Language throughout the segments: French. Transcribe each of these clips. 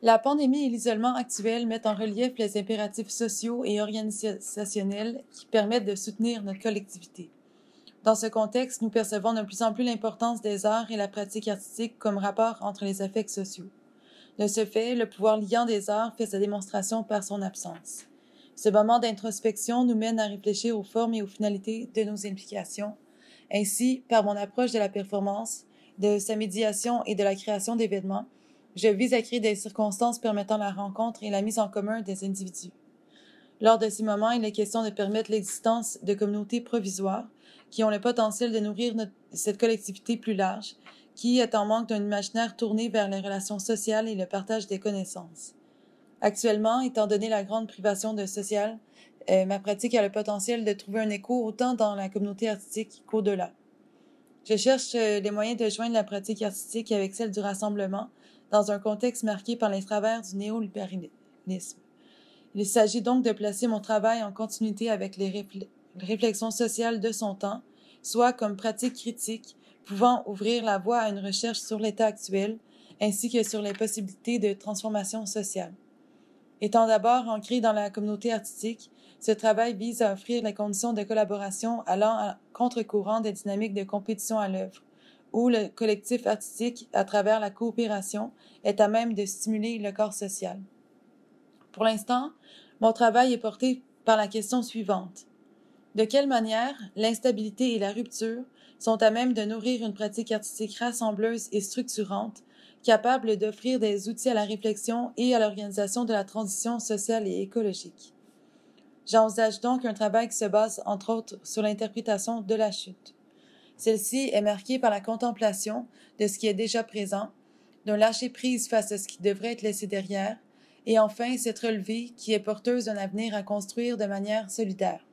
La pandémie et l'isolement actuel mettent en relief les impératifs sociaux et organisationnels qui permettent de soutenir notre collectivité. Dans ce contexte, nous percevons de plus en plus l'importance des arts et la pratique artistique comme rapport entre les affects sociaux. De ce fait, le pouvoir liant des arts fait sa démonstration par son absence. Ce moment d'introspection nous mène à réfléchir aux formes et aux finalités de nos implications. Ainsi, par mon approche de la performance, de sa médiation et de la création d'événements, je vise à créer des circonstances permettant la rencontre et la mise en commun des individus. Lors de ces moments, il est question de permettre l'existence de communautés provisoires qui ont le potentiel de nourrir cette collectivité plus large, qui est en manque d'un imaginaire tourné vers les relations sociales et le partage des connaissances. Actuellement, étant donné la grande privation de social, euh, ma pratique a le potentiel de trouver un écho autant dans la communauté artistique qu'au-delà. Je cherche euh, les moyens de joindre la pratique artistique avec celle du rassemblement dans un contexte marqué par les travers du néolibéralisme. Il s'agit donc de placer mon travail en continuité avec les réflexions sociales de son temps, soit comme pratique critique pouvant ouvrir la voie à une recherche sur l'état actuel, ainsi que sur les possibilités de transformation sociale. Étant d'abord ancré dans la communauté artistique, ce travail vise à offrir les conditions de collaboration allant à contre-courant des dynamiques de compétition à l'œuvre, où le collectif artistique, à travers la coopération, est à même de stimuler le corps social. Pour l'instant, mon travail est porté par la question suivante. De quelle manière l'instabilité et la rupture sont à même de nourrir une pratique artistique rassembleuse et structurante, capable d'offrir des outils à la réflexion et à l'organisation de la transition sociale et écologique? J'envisage donc un travail qui se base, entre autres, sur l'interprétation de la chute. Celle-ci est marquée par la contemplation de ce qui est déjà présent, d'un lâcher-prise face à ce qui devrait être laissé derrière, et enfin cette relevée qui est porteuse d'un avenir à construire de manière solidaire.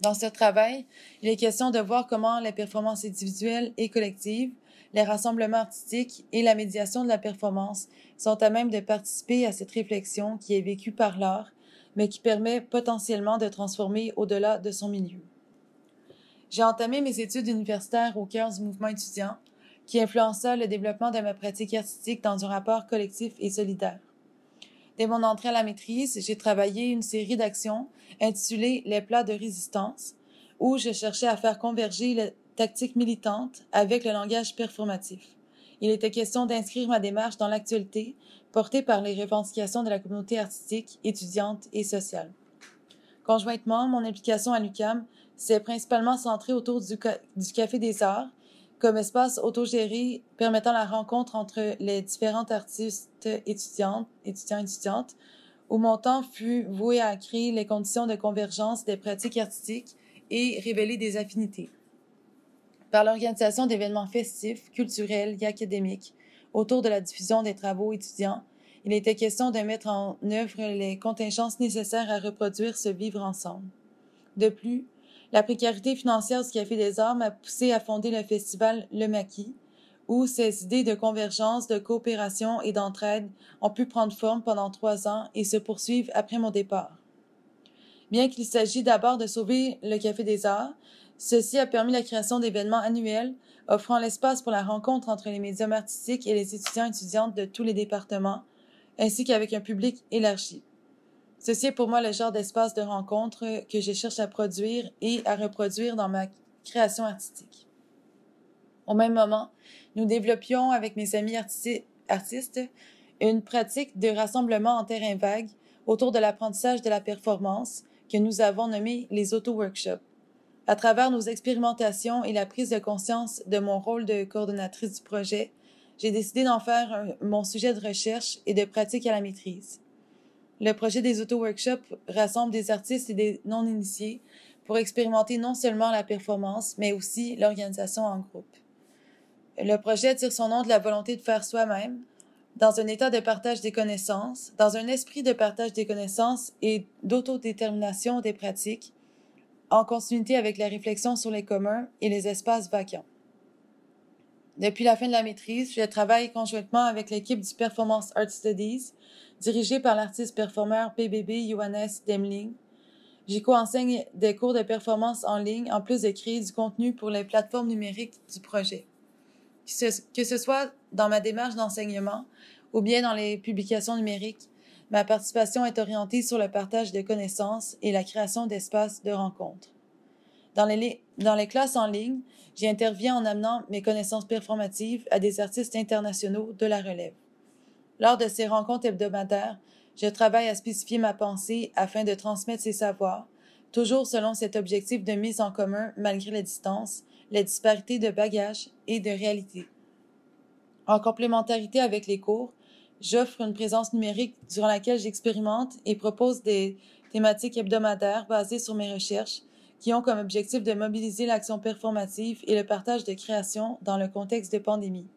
Dans ce travail, il est question de voir comment les performances individuelles et collectives, les rassemblements artistiques et la médiation de la performance sont à même de participer à cette réflexion qui est vécue par l'art, mais qui permet potentiellement de transformer au-delà de son milieu. J'ai entamé mes études universitaires au cœur du mouvement étudiant, qui influença le développement de ma pratique artistique dans un rapport collectif et solidaire. Dès mon entrée à la maîtrise, j'ai travaillé une série d'actions intitulées Les plats de résistance, où je cherchais à faire converger les tactiques militantes avec le langage performatif. Il était question d'inscrire ma démarche dans l'actualité, portée par les revendications de la communauté artistique, étudiante et sociale. Conjointement, mon implication à l'UCAM c'est principalement centré autour du, Café des Arts, comme espace autogéré permettant la rencontre entre les différentes artistes étudiantes, étudiants et étudiantes, où mon temps fut voué à créer les conditions de convergence des pratiques artistiques et révéler des affinités. Par l'organisation d'événements festifs, culturels et académiques autour de la diffusion des travaux étudiants, il était question de mettre en œuvre les contingences nécessaires à reproduire ce vivre ensemble. De plus, la précarité financière du Café des Arts m'a poussé à fonder le festival Le Maquis, où ces idées de convergence, de coopération et d'entraide ont pu prendre forme pendant trois ans et se poursuivre après mon départ. Bien qu'il s'agisse d'abord de sauver le Café des Arts, ceci a permis la création d'événements annuels offrant l'espace pour la rencontre entre les médiums artistiques et les étudiants et étudiantes de tous les départements, ainsi qu'avec un public élargi. Ceci est pour moi le genre d'espace de rencontre que je cherche à produire et à reproduire dans ma création artistique. Au même moment, nous développions avec mes amis artistes une pratique de rassemblement en terrain vague autour de l'apprentissage de la performance que nous avons nommé les auto-workshops. À travers nos expérimentations et la prise de conscience de mon rôle de coordonnatrice du projet, j'ai décidé d'en faire mon sujet de recherche et de pratique à la maîtrise. Le projet des auto-workshops rassemble des artistes et des non-initiés pour expérimenter non seulement la performance, mais aussi l'organisation en groupe. Le projet tire son nom de la volonté de faire soi-même, dans un état de partage des connaissances, dans un esprit de partage des connaissances et d'autodétermination des pratiques, en continuité avec la réflexion sur les communs et les espaces vacants. Depuis la fin de la maîtrise, je travaille conjointement avec l'équipe du Performance Art Studies dirigé par l'artiste performeur PBB Johannes Demling. J'y co-enseigne des cours de performance en ligne en plus de créer du contenu pour les plateformes numériques du projet. Que ce soit dans ma démarche d'enseignement ou bien dans les publications numériques, ma participation est orientée sur le partage de connaissances et la création d'espaces de rencontres. Dans les, dans les classes en ligne, j'y interviens en amenant mes connaissances performatives à des artistes internationaux de la relève. Lors de ces rencontres hebdomadaires, je travaille à spécifier ma pensée afin de transmettre ces savoirs, toujours selon cet objectif de mise en commun malgré la distance, les disparités de bagages et de réalité. En complémentarité avec les cours, j'offre une présence numérique durant laquelle j'expérimente et propose des thématiques hebdomadaires basées sur mes recherches qui ont comme objectif de mobiliser l'action performative et le partage de création dans le contexte de pandémie.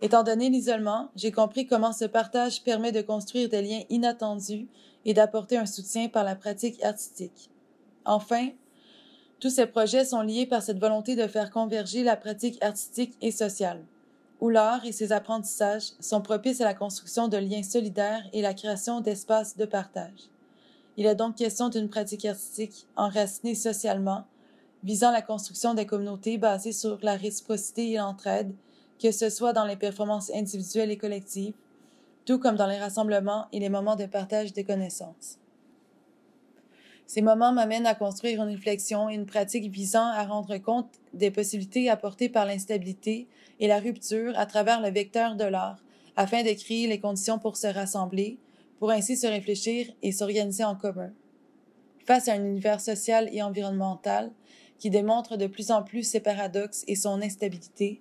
Étant donné l'isolement, j'ai compris comment ce partage permet de construire des liens inattendus et d'apporter un soutien par la pratique artistique. Enfin, tous ces projets sont liés par cette volonté de faire converger la pratique artistique et sociale, où l'art et ses apprentissages sont propices à la construction de liens solidaires et la création d'espaces de partage. Il est donc question d'une pratique artistique enracinée socialement, visant la construction des communautés basées sur la réciprocité et l'entraide, que ce soit dans les performances individuelles et collectives, tout comme dans les rassemblements et les moments de partage des connaissances. Ces moments m'amènent à construire une réflexion et une pratique visant à rendre compte des possibilités apportées par l'instabilité et la rupture à travers le vecteur de l'art, afin de créer les conditions pour se rassembler, pour ainsi se réfléchir et s'organiser en commun. Face à un univers social et environnemental qui démontre de plus en plus ses paradoxes et son instabilité,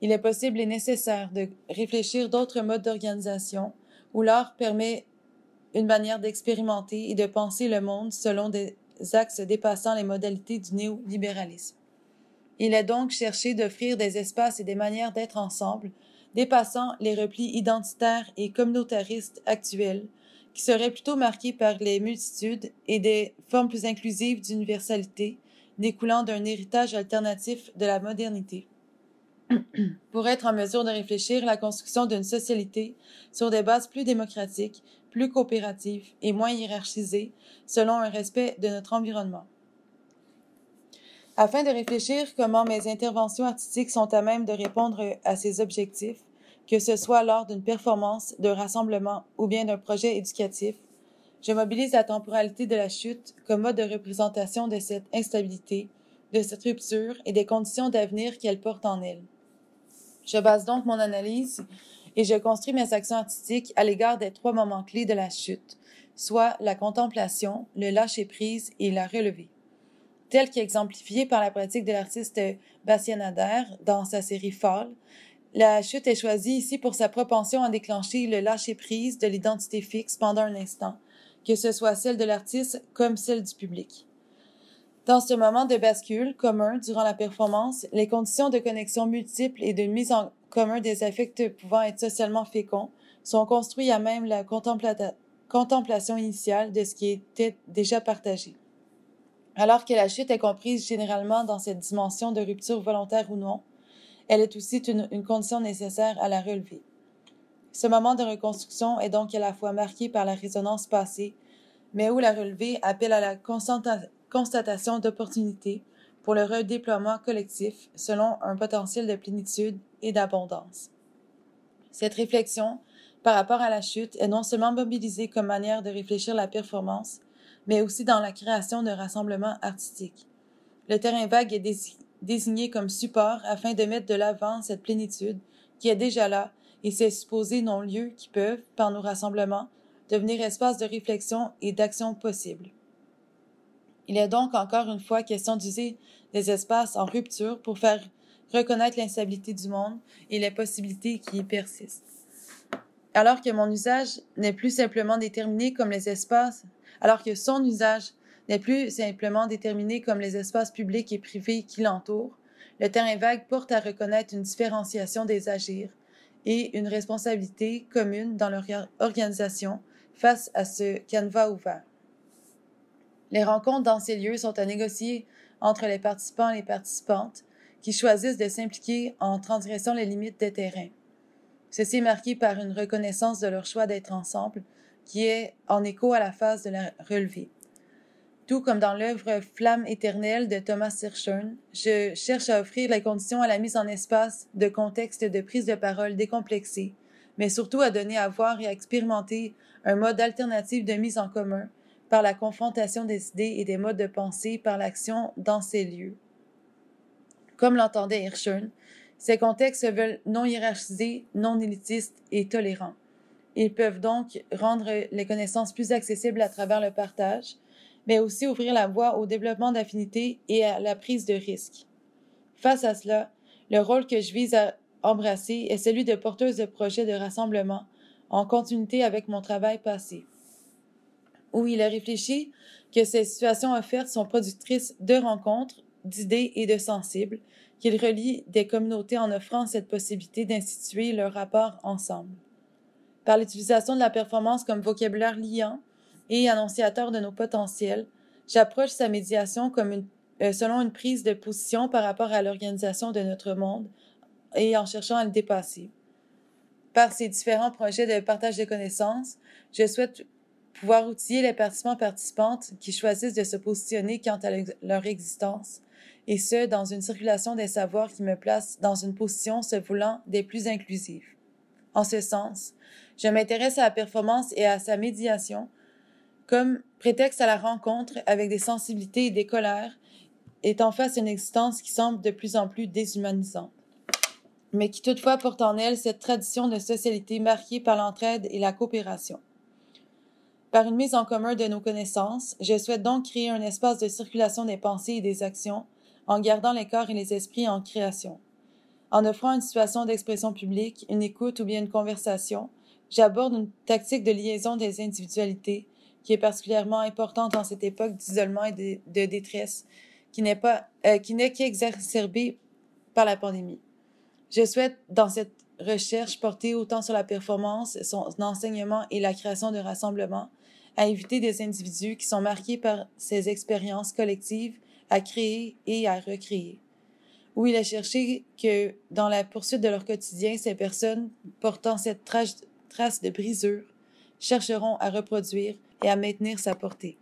il est possible et nécessaire de réfléchir d'autres modes d'organisation où l'art permet une manière d'expérimenter et de penser le monde selon des axes dépassant les modalités du néolibéralisme. Il est donc cherché d'offrir des espaces et des manières d'être ensemble, dépassant les replis identitaires et communautaristes actuels, qui seraient plutôt marqués par les multitudes et des formes plus inclusives d'universalité, découlant d'un héritage alternatif de la modernité pour être en mesure de réfléchir la construction d'une socialité sur des bases plus démocratiques, plus coopératives et moins hiérarchisées selon un respect de notre environnement. Afin de réfléchir comment mes interventions artistiques sont à même de répondre à ces objectifs, que ce soit lors d'une performance, d'un rassemblement ou bien d'un projet éducatif, je mobilise la temporalité de la chute comme mode de représentation de cette instabilité, de cette rupture et des conditions d'avenir qu'elle porte en elle. Je base donc mon analyse et je construis mes actions artistiques à l'égard des trois moments clés de la chute, soit la contemplation, le lâcher-prise et la relevée. Tel qu'exemplifié par la pratique de l'artiste Bastien Nader dans sa série Fall, la chute est choisie ici pour sa propension à déclencher le lâcher-prise de l'identité fixe pendant un instant, que ce soit celle de l'artiste comme celle du public. Dans ce moment de bascule commun durant la performance, les conditions de connexion multiples et de mise en commun des affects pouvant être socialement féconds sont construits à même la contemplation initiale de ce qui était déjà partagé. Alors que la chute est comprise généralement dans cette dimension de rupture volontaire ou non, elle est aussi une, une condition nécessaire à la relever. Ce moment de reconstruction est donc à la fois marqué par la résonance passée, mais où la relevée appelle à la constatation d'opportunités pour le redéploiement collectif selon un potentiel de plénitude et d'abondance. Cette réflexion par rapport à la chute est non seulement mobilisée comme manière de réfléchir la performance, mais aussi dans la création de rassemblements artistiques. Le terrain vague est désigné comme support afin de mettre de l'avant cette plénitude qui est déjà là et ces supposés non-lieux qui peuvent, par nos rassemblements, devenir espaces de réflexion et d'action possibles. Il est donc encore une fois question d'user des espaces en rupture pour faire reconnaître l'instabilité du monde et les possibilités qui y persistent. Alors que mon usage n'est plus simplement déterminé comme les espaces, alors que son usage n'est plus simplement déterminé comme les espaces publics et privés qui l'entourent, le terrain vague porte à reconnaître une différenciation des agirs et une responsabilité commune dans leur organisation face à ce canevas ouvert. Les rencontres dans ces lieux sont à négocier entre les participants et les participantes qui choisissent de s'impliquer en transgressant les limites des terrains. Ceci est marqué par une reconnaissance de leur choix d'être ensemble, qui est en écho à la phase de la relevée. Tout comme dans l'œuvre Flamme éternelle de Thomas Sirchern, je cherche à offrir les conditions à la mise en espace de contextes de prise de parole décomplexés, mais surtout à donner à voir et à expérimenter un mode alternatif de mise en commun par la confrontation des idées et des modes de pensée par l'action dans ces lieux. Comme l'entendait Hirschhorn, ces contextes se veulent non hiérarchisés, non élitistes et tolérants. Ils peuvent donc rendre les connaissances plus accessibles à travers le partage, mais aussi ouvrir la voie au développement d'affinités et à la prise de risques. Face à cela, le rôle que je vise à embrasser est celui de porteuse de projets de rassemblement, en continuité avec mon travail passé, où il a réfléchi que ces situations offertes sont productrices de rencontres, d'idées et de sensibles, qu'il relie des communautés en offrant cette possibilité d'instituer leur rapport ensemble. Par l'utilisation de la performance comme vocabulaire liant et annonciateur de nos potentiels, j'approche sa médiation comme euh, selon une prise de position par rapport à l'organisation de notre monde et en cherchant à le dépasser. Par ces différents projets de partage de connaissances, je souhaite pouvoir outiller les participants participantes qui choisissent de se positionner quant à leur existence et ce, dans une circulation des savoirs qui me place dans une position se voulant des plus inclusives. En ce sens, je m'intéresse à la performance et à sa médiation comme prétexte à la rencontre avec des sensibilités et des colères, étant face à une existence qui semble de plus en plus déshumanisante, mais qui toutefois porte en elle cette tradition de socialité marquée par l'entraide et la coopération. Par une mise en commun de nos connaissances, je souhaite donc créer un espace de circulation des pensées et des actions en gardant les corps et les esprits en création. En offrant une situation d'expression publique, une écoute ou bien une conversation, j'aborde une tactique de liaison des individualités qui est particulièrement importante en cette époque d'isolement et de, détresse qui n'est pas euh, qui n'est qu'exacerbée par la pandémie. Je souhaite dans cette recherche porter autant sur la performance, son enseignement et la création de rassemblements, à éviter des individus qui sont marqués par ces expériences collectives à créer et à recréer. Où il a cherché que, dans la poursuite de leur quotidien, ces personnes portant cette trace de brisure chercheront à reproduire et à maintenir sa portée.